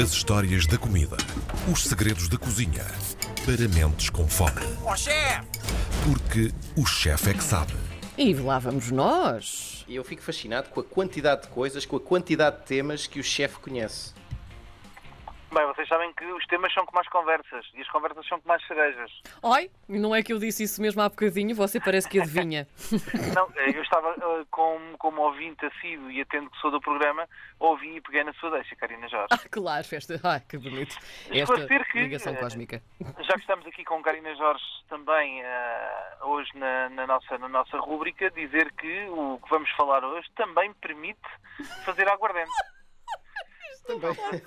As histórias da comida. Os segredos da cozinha. Para mentes com fome. Ó chefe! Porque o chefe é que sabe. E lá vamos nós. E eu fico fascinado com a quantidade de coisas, com a quantidade de temas que o chefe conhece. Bem, vocês sabem que os temas são como as conversas e as conversas são como as cerejas. Oi, não é que eu disse isso mesmo há bocadinho, você parece que adivinha. Não, eh, eu estava eh, como, como ouvinte assíduo e atento que sou do programa, ouvi e peguei na sua deixa, Karina Jorge. ah, claro, festa. Ai, que bonito. Esta que, ligação eh, cósmica. Já que estamos aqui com Karina Jorge também eh, hoje na, na nossa, na nossa rúbrica, dizer que o que vamos falar hoje também permite fazer aguardente. Também.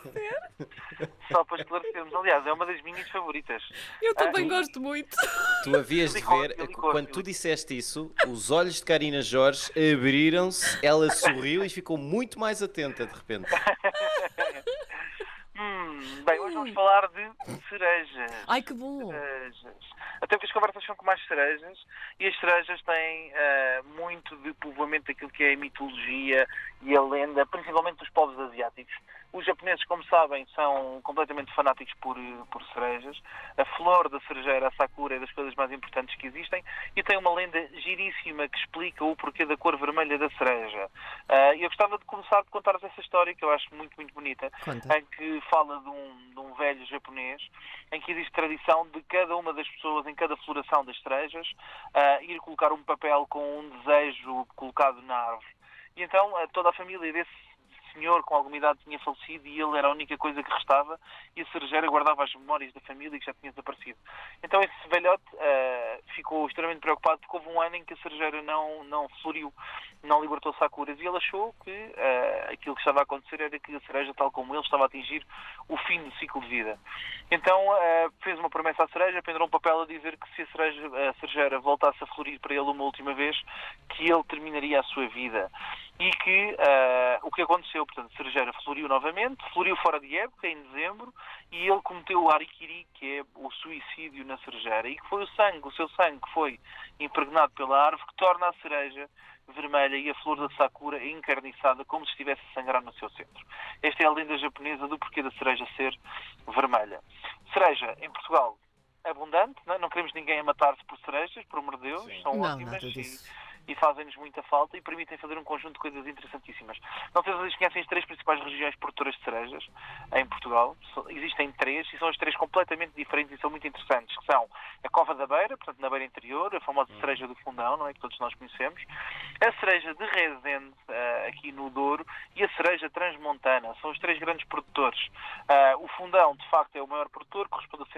Só para esclarecermos. Aliás, é uma das minhas favoritas. Eu também Ah, gosto muito. Tu havias de ver, quando tu disseste isso, os olhos de Karina Jorge abriram-se, ela sorriu e ficou muito mais atenta de repente. Hum, bem, hoje vamos falar de cerejas. Ai, que bom. cerejas. Até porque as conversas são como as cerejas e as cerejas têm ah, muito de povoamento daquilo que é a mitologia e a lenda, principalmente dos povos asiáticos. Os japoneses, como sabem, são completamente fanáticos por, eh, por cerejas. A flor da cerejeira, a sakura, é das coisas mais importantes que existem e tem uma lenda giríssima que explica o porquê da cor vermelha da cereja. E eu gostava de começar a contar-vos essa história que eu acho muito, muito bonita Conta. em que fala de um, de um velho japonês, em que existe tradição de cada uma das pessoas, em cada floração das cerejas, ah, ir colocar um papel com um desejo colocado na árvore. E então toda a família desse senhor com alguma idade tinha falecido e ele era a única coisa que restava e a cerejeira guardava as memórias da família que já tinha desaparecido. Então esse velhote ah, ficou extremamente preocupado porque houve um ano em que a cerejeira não, não floriu, não libertou sakuras e ele achou que ah, aquilo que estava a acontecer era que a cereja, tal como ele, estava a atingir o fim do ciclo de vida. Então ah, fez uma promessa à cereja, pendurou um papel a dizer que se a, cereja, a cerejeira voltasse a florir para ele uma última vez, que ele terminaria a sua vida. E que ah, o que aconteceu, portanto, a cerejeira floriu novamente, floriu fora de época, em dezembro, e ele cometeu o arikiri, que é o suicídio na cerejeira, e que foi o sangue, o seu sangue que foi impregnado pela árvore, que torna a cereja vermelha e a flor da sakura encarniçada como se estivesse a sangrar no seu centro. Esta é a lenda japonesa do porquê da cereja ser vermelha. Cereja, em Portugal, abundante, não, é? não queremos ninguém a matar-se por cerejas, por amor de Deus, são Não, ótimas nada disso. E fazem-nos muita falta e permitem fazer um conjunto de coisas interessantíssimas. Não sei se vocês conhecem as três principais regiões produtoras de cerejas em Portugal. Existem três e são as três completamente diferentes e são muito interessantes, que são a Cova da Beira, portanto na Beira Interior, a famosa cereja do Fundão, não é, que todos nós conhecemos, a cereja de Rezende, eh, aqui no Douro, e a cereja transmontana. São os três grandes produtores. Ah, o Fundão, de facto, é o maior produtor, corresponde a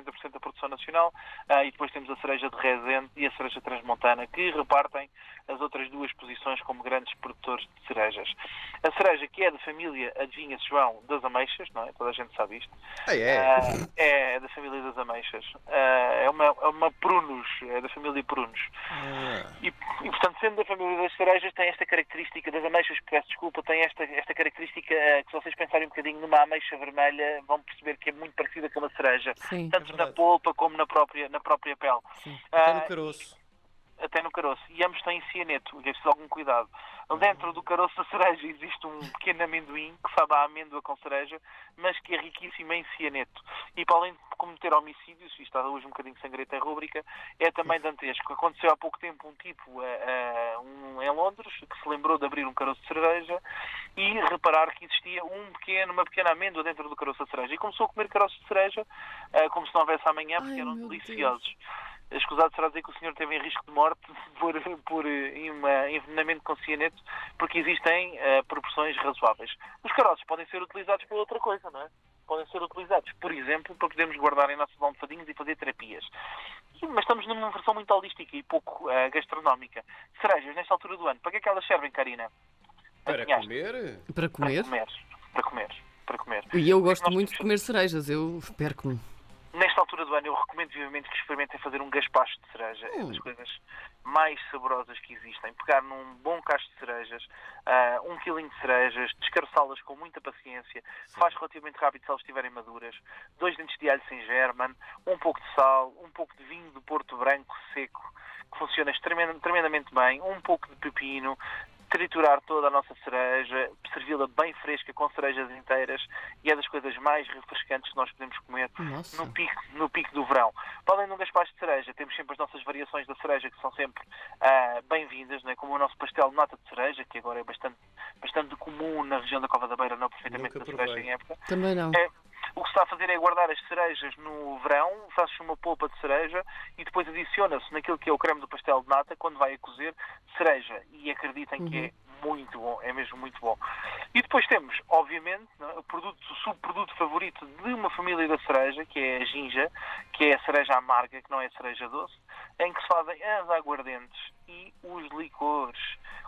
60% da produção nacional, ah, e depois temos a cereja de Rezende e a cereja transmontana, que repartem as outras duas posições como grandes produtores de cerejas. A cereja, que é da família, adivinha-se João, das ameixas, não é? Toda a gente sabe isto. Ah, é? Ah, é da família das ameixas. Ah, é, uma, é uma prunus, é da família prunos. Ah. E, e, portanto, sendo da família das cerejas, tem esta característica, das ameixas, peço desculpa, tem esta, esta característica que se vocês pensarem um bocadinho numa ameixa vermelha, vão perceber que é muito parecida com uma cereja. Sim. Tanto na verdade. polpa como na própria, na própria pele. Sim. Até Ah, no caroço. Até no caroço. E ambos têm cianeto, é preciso algum cuidado. Dentro do caroço da cereja existe um pequeno amendoim que sabe a amêndoa com cereja, mas que é riquíssimo em cianeto. E para além de cometer homicídios, e está hoje um bocadinho sangrenta em rúbrica, é também dantesco. Aconteceu há pouco tempo um tipo eh, um, em Londres que se lembrou de abrir um caroço de cereja e reparar que existia um pequeno, uma pequena amêndoa dentro do caroço da cereja. E começou a comer caroços de cereja eh, como se não houvesse amanhã, porque Ai, eram deliciosos. Escusado será dizer que o senhor teve em risco de morte por, por eh, uma envenenamento com cianeto, porque existem eh, proporções razoáveis. Os caroços podem ser utilizados para outra coisa, não é? Podem ser utilizados, por exemplo, para podermos guardar em nossos almofadinhos e fazer terapias. Mas estamos numa versão muito holística e pouco eh, gastronómica. Cerejas, nesta altura do ano, para que é que elas servem, Karina? Para comer? Para Para comer. comer. Para comer. Para comer. E eu gosto muito de comer cerejas, eu perco-me. Nesta altura do ano, eu recomendo vivamente que experimentem fazer um gaspacho de cereja. É Hum. das coisas mais saborosas que existem. Pegar num bom cacho de cerejas, ah, um quilinho de cerejas, descaroçá-las com muita paciência, faz relativamente rápido se elas estiverem maduras, dois dentes de alho sem german, um pouco de sal, um pouco de vinho do Porto Branco seco, que funciona extremamente, tremendamente bem, um pouco de pepino, triturar toda a nossa cereja, servi-la bem fresca com cerejas inteiras e é das coisas mais refrescantes que nós podemos comer Nossa. no pico, no pico do verão. Para além de um gaspacho de cereja, temos sempre as nossas variações da cereja que são sempre ah, bem-vindas, não é? como o nosso pastel de nata de cereja, que agora é bastante, bastante comum na região da Cova da Beira, não perfeitamente Nunca da cereja em época. Também não. É, o que se está a fazer é guardar as cerejas no verão, faz-se uma polpa de cereja e depois adiciona-se naquilo que é o creme do pastel de nata quando vai a cozer cereja. E acreditem que é muito bom, é mesmo muito bom. E depois temos, obviamente, é, o, produto, o subproduto favorito de uma família da cereja, que é a ginja, que é a cereja amarga, que não é a cereja doce, em que se fazem as aguardentes e os licores.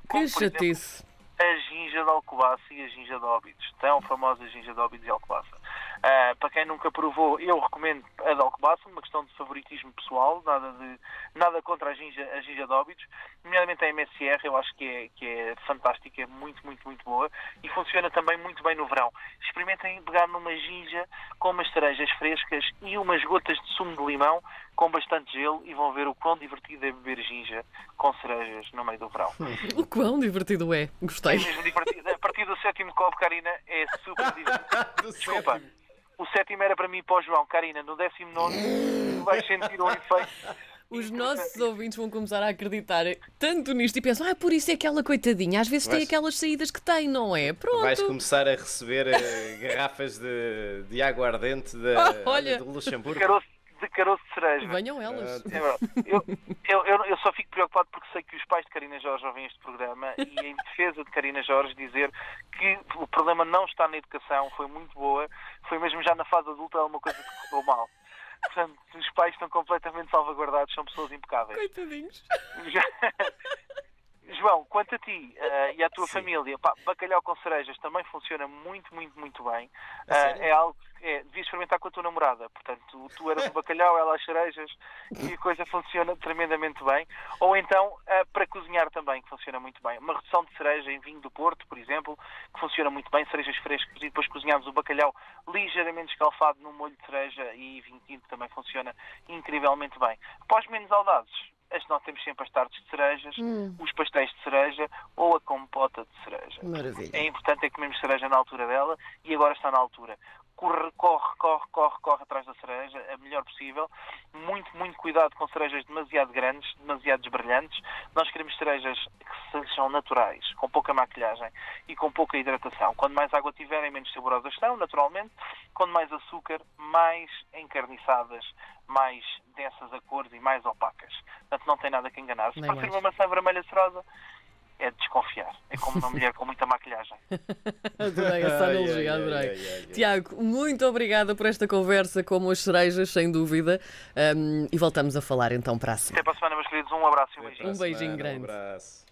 Que Como, chatice. a ginja de Alcobaça e a ginja de Óbidos. Tão famosa ginja de Óbidos e Alcobaça. Ah, para quem nunca provou, eu recomendo a de Alcobaça, uma questão de favoritismo pessoal, nada, de, nada contra a ginja, a ginja de Óbidos, nomeadamente a MSR, eu acho que é, que é fantástica, é muito, muito, muito boa e funciona também muito bem no verão. Experimentem pegar numa ginja com umas cerejas frescas e umas gotas de sumo de limão com bastante gelo e vão ver o quão divertido é beber ginja com cerejas no meio do verão. O quão divertido é. É Gostei. mesmo divertido. A partir do sétimo copo, Karina, é super divertido. Do Desculpa. sétimo. O sétimo era para mim e para o João. Karina, no décimo nono, tu vais sentir um efeito. Os nossos ouvintes vão começar a acreditar tanto nisto e pensam, ah, por isso é aquela coitadinha. Às vezes tem Vais- aquelas saídas que tem, não é? Pronto. Vais começar a receber eh, garrafas de, de aguardente da, Ah, olha. do Luxemburgo. caroço de, caroço de cereja. Venham elas. É verdade. Eu, eu, eu, eu só fico preocupado porque sei que os pais de Karina Jorge ouvem este programa e, em defesa de Karina Jorge, dizer que o problema não está na educação, foi muito boa, foi mesmo já na fase adulta alguma coisa que correu mal. Portanto, os pais estão completamente salvaguardados, são pessoas impecáveis. Coitadinhos. João, quanto a ti eh, e à tua Sim. família, pá, bacalhau com cerejas também funciona muito, muito, muito bem. Sério? é algo que é, devias experimentar com a tua namorada. Portanto, tu, tu eras o bacalhau, ela as cerejas e a coisa funciona tremendamente bem. Ou então, eh, para cozinhar também, que funciona muito bem. Uma redução de cereja em vinho do Porto, por exemplo, que funciona muito bem, cerejas frescas e depois cozinhamos o bacalhau ligeiramente escalfado num molho de cereja e vinho tinto também funciona incrivelmente bem. Os menos audaces, as nós temos sempre as tartes de cerejas, os pastéis de cereja ou a compota de cereja. Maravilha. É importante é comermos cereja na altura dela e agora está na altura. Corre, corre, corre, corre, corre atrás da cereja, a melhor possível. Muito, muito cuidado com cerejas demasiado grandes, demasiado brilhantes. Nós queremos cerejas que sejam naturais, com pouca maquilhagem e com pouca hidratação. Quando mais água tiverem, menos saborosas são, naturalmente. Quando mais açúcar, mais encarniçadas, mais densas a cores e mais opacas. Portanto, não tem nada que enganar. Se parecer uma maçã vermelha cerosa, é de desconfiar. É como uma mulher com muita maquilhagem. Adorei essa Ai, analogia, adorei. Tiago, muito obrigada por esta conversa como as cerejas, sem dúvida. Um, e voltamos a falar então para a semana. Até para a semana, meus queridos. Um abraço e um beijinho. Um beijinho grande. Um abraço.